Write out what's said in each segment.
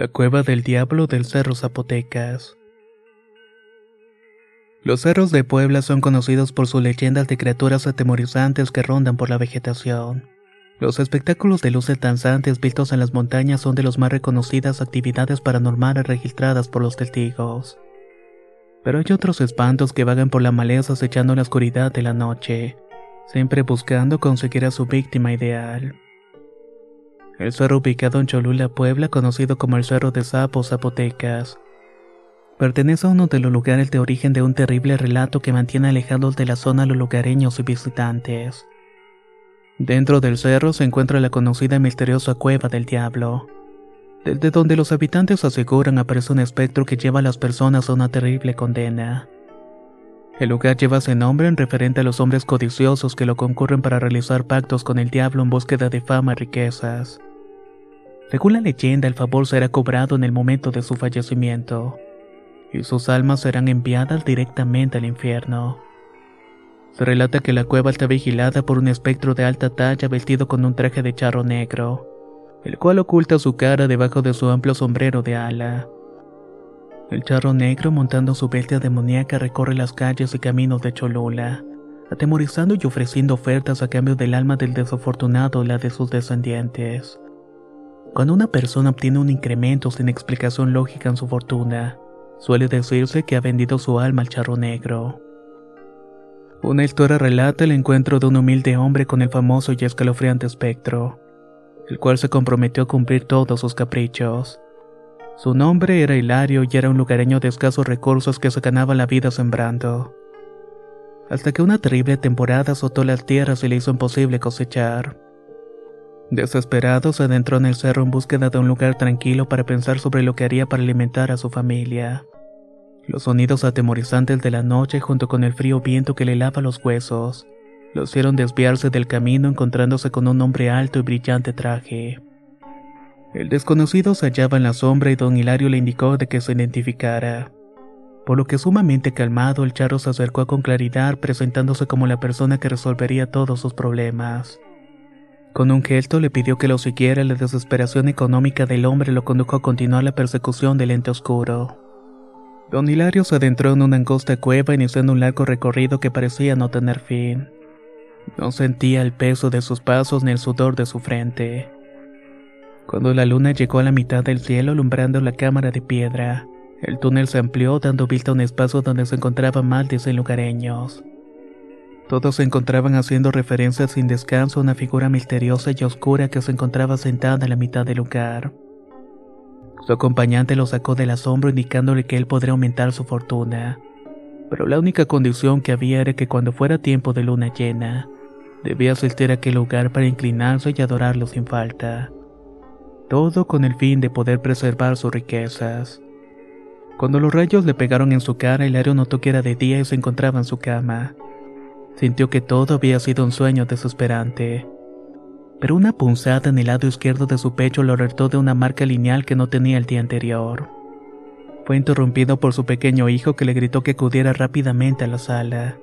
La cueva del diablo del Cerro Zapotecas. Los cerros de Puebla son conocidos por sus leyendas de criaturas atemorizantes que rondan por la vegetación. Los espectáculos de luces danzantes vistos en las montañas son de las más reconocidas actividades paranormales registradas por los testigos. Pero hay otros espantos que vagan por la maleza acechando la oscuridad de la noche, siempre buscando conseguir a su víctima ideal. El cerro ubicado en Cholula, Puebla, conocido como el Cerro de Sapos Zapotecas, pertenece a uno de los lugares de origen de un terrible relato que mantiene alejados de la zona a los lugareños y visitantes. Dentro del cerro se encuentra la conocida y misteriosa Cueva del Diablo, desde donde los habitantes aseguran aparece un espectro que lleva a las personas a una terrible condena. El lugar lleva ese nombre en referente a los hombres codiciosos que lo concurren para realizar pactos con el diablo en búsqueda de fama y riquezas. Según la leyenda, el favor será cobrado en el momento de su fallecimiento, y sus almas serán enviadas directamente al infierno. Se relata que la cueva está vigilada por un espectro de alta talla vestido con un traje de charro negro, el cual oculta su cara debajo de su amplio sombrero de ala. El charro negro montando su bestia demoníaca recorre las calles y caminos de Cholula, atemorizando y ofreciendo ofertas a cambio del alma del desafortunado y la de sus descendientes. Cuando una persona obtiene un incremento sin explicación lógica en su fortuna, suele decirse que ha vendido su alma al charro negro. Una historia relata el encuentro de un humilde hombre con el famoso y escalofriante espectro, el cual se comprometió a cumplir todos sus caprichos. Su nombre era Hilario y era un lugareño de escasos recursos que se ganaba la vida sembrando. Hasta que una terrible temporada azotó las tierras y le hizo imposible cosechar. Desesperado se adentró en el cerro en búsqueda de un lugar tranquilo para pensar sobre lo que haría para alimentar a su familia. Los sonidos atemorizantes de la noche junto con el frío viento que le lava los huesos, lo hicieron desviarse del camino encontrándose con un hombre alto y brillante traje. El desconocido se hallaba en la sombra y don Hilario le indicó de que se identificara. Por lo que sumamente calmado el charro se acercó con claridad presentándose como la persona que resolvería todos sus problemas. Con un gesto le pidió que lo siguiera la desesperación económica del hombre lo condujo a continuar la persecución del ente oscuro. Don Hilario se adentró en una angosta cueva iniciando un largo recorrido que parecía no tener fin. No sentía el peso de sus pasos ni el sudor de su frente. Cuando la luna llegó a la mitad del cielo alumbrando la cámara de piedra, el túnel se amplió dando vista a un espacio donde se encontraban 100 lugareños. Todos se encontraban haciendo referencia sin descanso a una figura misteriosa y oscura que se encontraba sentada en la mitad del lugar. Su acompañante lo sacó del asombro indicándole que él podría aumentar su fortuna, pero la única condición que había era que cuando fuera tiempo de luna llena, debía asistir a aquel lugar para inclinarse y adorarlo sin falta. Todo con el fin de poder preservar sus riquezas. Cuando los rayos le pegaron en su cara, Hilario notó que era de día y se encontraba en su cama. Sintió que todo había sido un sueño desesperante. Pero una punzada en el lado izquierdo de su pecho lo alertó de una marca lineal que no tenía el día anterior. Fue interrumpido por su pequeño hijo que le gritó que acudiera rápidamente a la sala.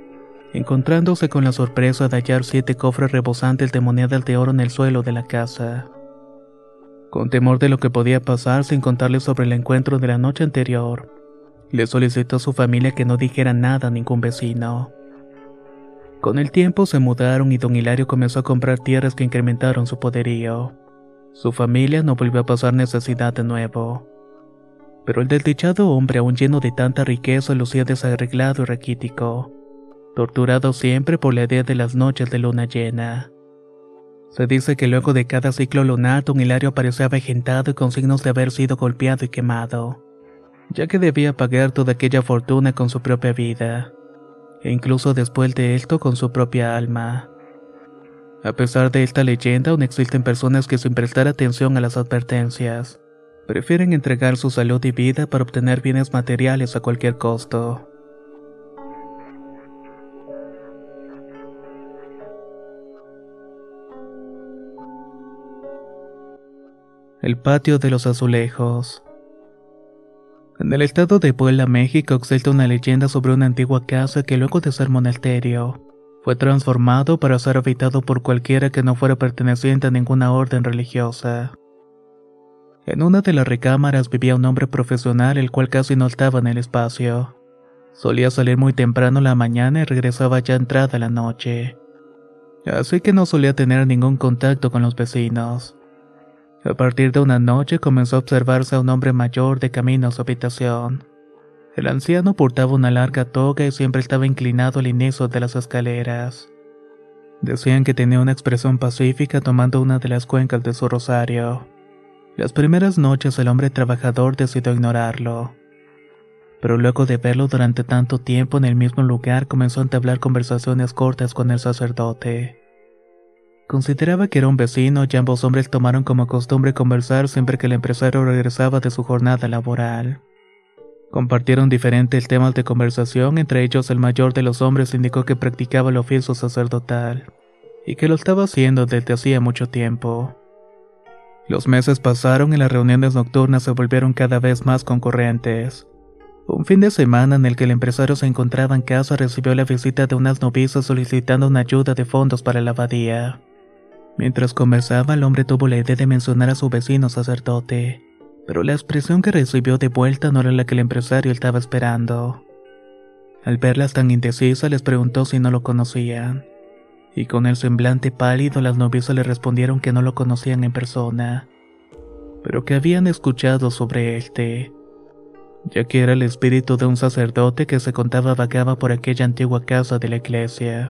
encontrándose con la sorpresa de hallar siete cofres rebosantes de monedas de oro en el suelo de la casa. Con temor de lo que podía pasar sin contarle sobre el encuentro de la noche anterior, le solicitó a su familia que no dijera nada a ningún vecino. Con el tiempo se mudaron y don Hilario comenzó a comprar tierras que incrementaron su poderío. Su familia no volvió a pasar necesidad de nuevo. Pero el desdichado hombre, aún lleno de tanta riqueza, lucía desarreglado y raquítico, torturado siempre por la idea de las noches de luna llena. Se dice que luego de cada ciclo lunar, don Hilario aparecía avejentado y con signos de haber sido golpeado y quemado, ya que debía pagar toda aquella fortuna con su propia vida e incluso después de esto con su propia alma. A pesar de esta leyenda, aún existen personas que sin prestar atención a las advertencias, prefieren entregar su salud y vida para obtener bienes materiales a cualquier costo. El patio de los azulejos. En el estado de Puebla, México, existe una leyenda sobre una antigua casa que luego de ser monasterio, fue transformado para ser habitado por cualquiera que no fuera perteneciente a ninguna orden religiosa. En una de las recámaras vivía un hombre profesional el cual casi no estaba en el espacio. Solía salir muy temprano la mañana y regresaba ya entrada la noche. Así que no solía tener ningún contacto con los vecinos. A partir de una noche comenzó a observarse a un hombre mayor de camino a su habitación. El anciano portaba una larga toga y siempre estaba inclinado al inicio de las escaleras. Decían que tenía una expresión pacífica tomando una de las cuencas de su rosario. Las primeras noches el hombre trabajador decidió ignorarlo. Pero luego de verlo durante tanto tiempo en el mismo lugar comenzó a entablar conversaciones cortas con el sacerdote. Consideraba que era un vecino y ambos hombres tomaron como costumbre conversar siempre que el empresario regresaba de su jornada laboral. Compartieron diferentes temas de conversación, entre ellos el mayor de los hombres indicó que practicaba el oficio sacerdotal, y que lo estaba haciendo desde hacía mucho tiempo. Los meses pasaron y las reuniones nocturnas se volvieron cada vez más concurrentes. Un fin de semana en el que el empresario se encontraba en casa recibió la visita de unas novicias solicitando una ayuda de fondos para la abadía. Mientras conversaba, el hombre tuvo la idea de mencionar a su vecino sacerdote, pero la expresión que recibió de vuelta no era la que el empresario estaba esperando. Al verlas tan indecisas, les preguntó si no lo conocían, y con el semblante pálido las novias le respondieron que no lo conocían en persona, pero que habían escuchado sobre este, ya que era el espíritu de un sacerdote que se contaba vagaba por aquella antigua casa de la iglesia.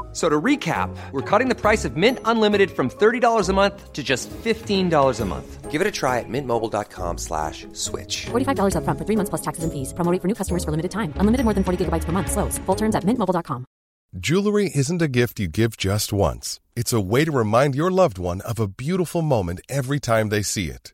So to recap, we're cutting the price of Mint Unlimited from $30 a month to just $15 a month. Give it a try at mintmobile.com slash switch. $45 up front for three months plus taxes and fees. Promo for new customers for limited time. Unlimited more than 40 gigabytes per month. Slows. Full terms at mintmobile.com. Jewelry isn't a gift you give just once. It's a way to remind your loved one of a beautiful moment every time they see it.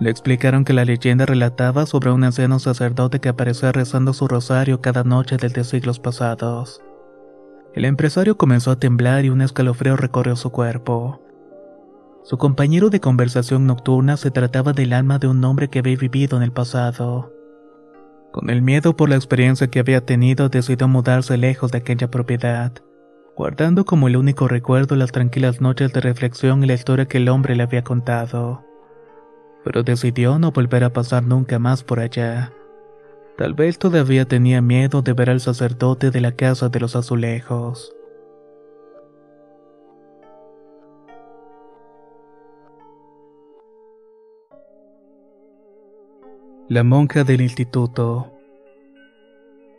Le explicaron que la leyenda relataba sobre un anciano sacerdote que aparecía rezando su rosario cada noche desde siglos pasados. El empresario comenzó a temblar y un escalofrío recorrió su cuerpo. Su compañero de conversación nocturna se trataba del alma de un hombre que había vivido en el pasado. Con el miedo por la experiencia que había tenido, decidió mudarse lejos de aquella propiedad, guardando como el único recuerdo las tranquilas noches de reflexión y la historia que el hombre le había contado. Pero decidió no volver a pasar nunca más por allá. Tal vez todavía tenía miedo de ver al sacerdote de la casa de los azulejos. La monja del instituto.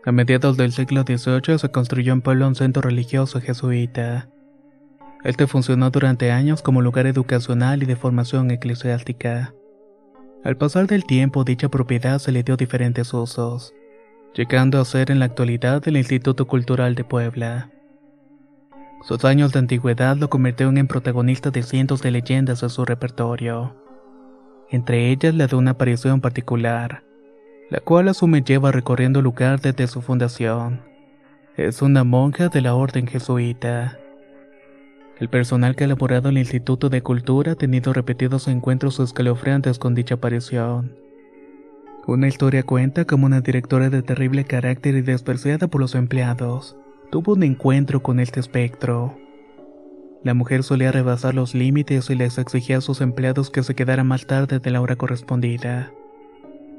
A mediados del siglo XVIII se construyó en pueblo un centro religioso jesuita. Este funcionó durante años como lugar educacional y de formación eclesiástica. Al pasar del tiempo, dicha propiedad se le dio diferentes usos, llegando a ser en la actualidad el Instituto Cultural de Puebla. Sus años de antigüedad lo convirtieron en protagonista de cientos de leyendas de su repertorio, entre ellas la de una aparición particular, la cual asume lleva recorriendo el lugar desde su fundación. Es una monja de la orden jesuita. El personal que ha elaborado el Instituto de Cultura ha tenido repetidos encuentros escalofriantes con dicha aparición. Una historia cuenta como una directora de terrible carácter y despreciada por los empleados tuvo un encuentro con este espectro. La mujer solía rebasar los límites y les exigía a sus empleados que se quedaran más tarde de la hora correspondida.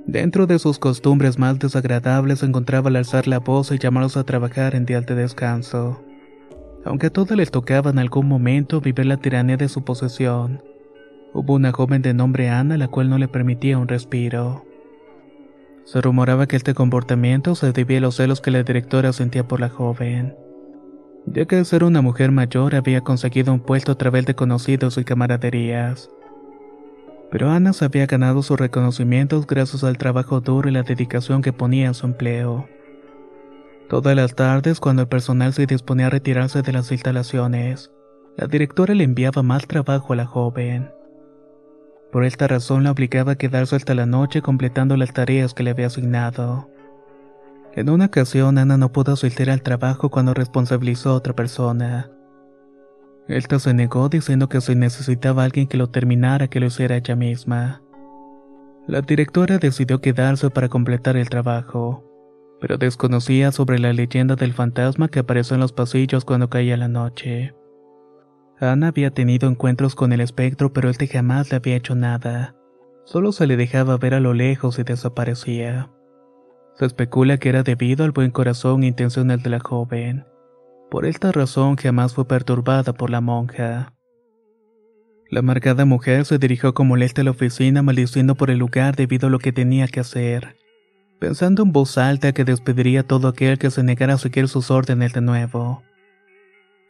Dentro de sus costumbres más desagradables encontraba el alzar la voz y llamarlos a trabajar en días de descanso aunque a todos les tocaba en algún momento vivir la tiranía de su posesión. Hubo una joven de nombre Ana la cual no le permitía un respiro. Se rumoraba que este comportamiento se debía a los celos que la directora sentía por la joven, ya que al ser una mujer mayor había conseguido un puesto a través de conocidos y camaraderías. Pero Ana se había ganado sus reconocimientos gracias al trabajo duro y la dedicación que ponía en su empleo. Todas las tardes, cuando el personal se disponía a retirarse de las instalaciones, la directora le enviaba más trabajo a la joven. Por esta razón la obligaba a quedarse hasta la noche completando las tareas que le había asignado. En una ocasión Ana no pudo asistir al trabajo cuando responsabilizó a otra persona. Esta se negó diciendo que si necesitaba alguien que lo terminara que lo hiciera ella misma. La directora decidió quedarse para completar el trabajo pero desconocía sobre la leyenda del fantasma que apareció en los pasillos cuando caía la noche. Ana había tenido encuentros con el espectro, pero este jamás le había hecho nada. Solo se le dejaba ver a lo lejos y desaparecía. Se especula que era debido al buen corazón e intenciones de la joven. Por esta razón jamás fue perturbada por la monja. La amargada mujer se dirigió con molestia a la oficina maldiciendo por el lugar debido a lo que tenía que hacer pensando en voz alta que despediría a todo aquel que se negara a seguir sus órdenes de nuevo.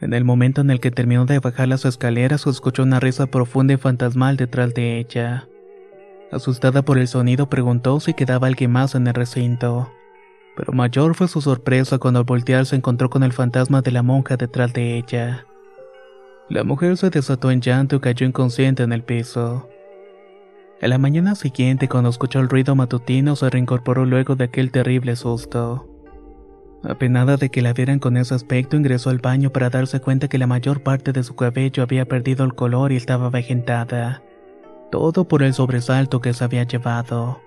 En el momento en el que terminó de bajar las escaleras, escuchó una risa profunda y fantasmal detrás de ella. Asustada por el sonido, preguntó si quedaba alguien más en el recinto. Pero mayor fue su sorpresa cuando al voltear se encontró con el fantasma de la monja detrás de ella. La mujer se desató en llanto y cayó inconsciente en el piso. A la mañana siguiente, cuando escuchó el ruido matutino, se reincorporó luego de aquel terrible susto. Apenada de que la vieran con ese aspecto, ingresó al baño para darse cuenta que la mayor parte de su cabello había perdido el color y estaba vegetada. Todo por el sobresalto que se había llevado.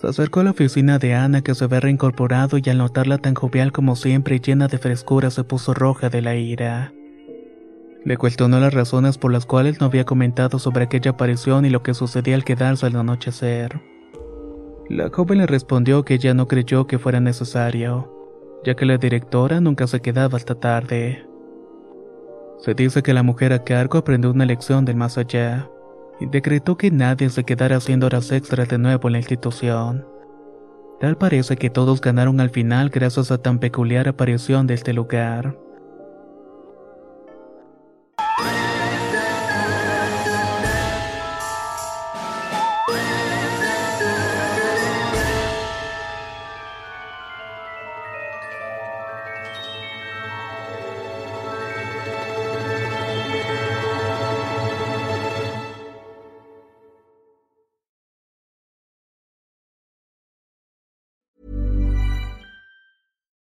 Se acercó a la oficina de Ana que se había reincorporado y al notarla tan jovial como siempre y llena de frescura se puso roja de la ira. Le cuestionó las razones por las cuales no había comentado sobre aquella aparición y lo que sucedía al quedarse al anochecer. La joven le respondió que ella no creyó que fuera necesario, ya que la directora nunca se quedaba hasta tarde. Se dice que la mujer a cargo aprendió una lección del más allá y decretó que nadie se quedara haciendo horas extras de nuevo en la institución. Tal parece que todos ganaron al final gracias a tan peculiar aparición de este lugar.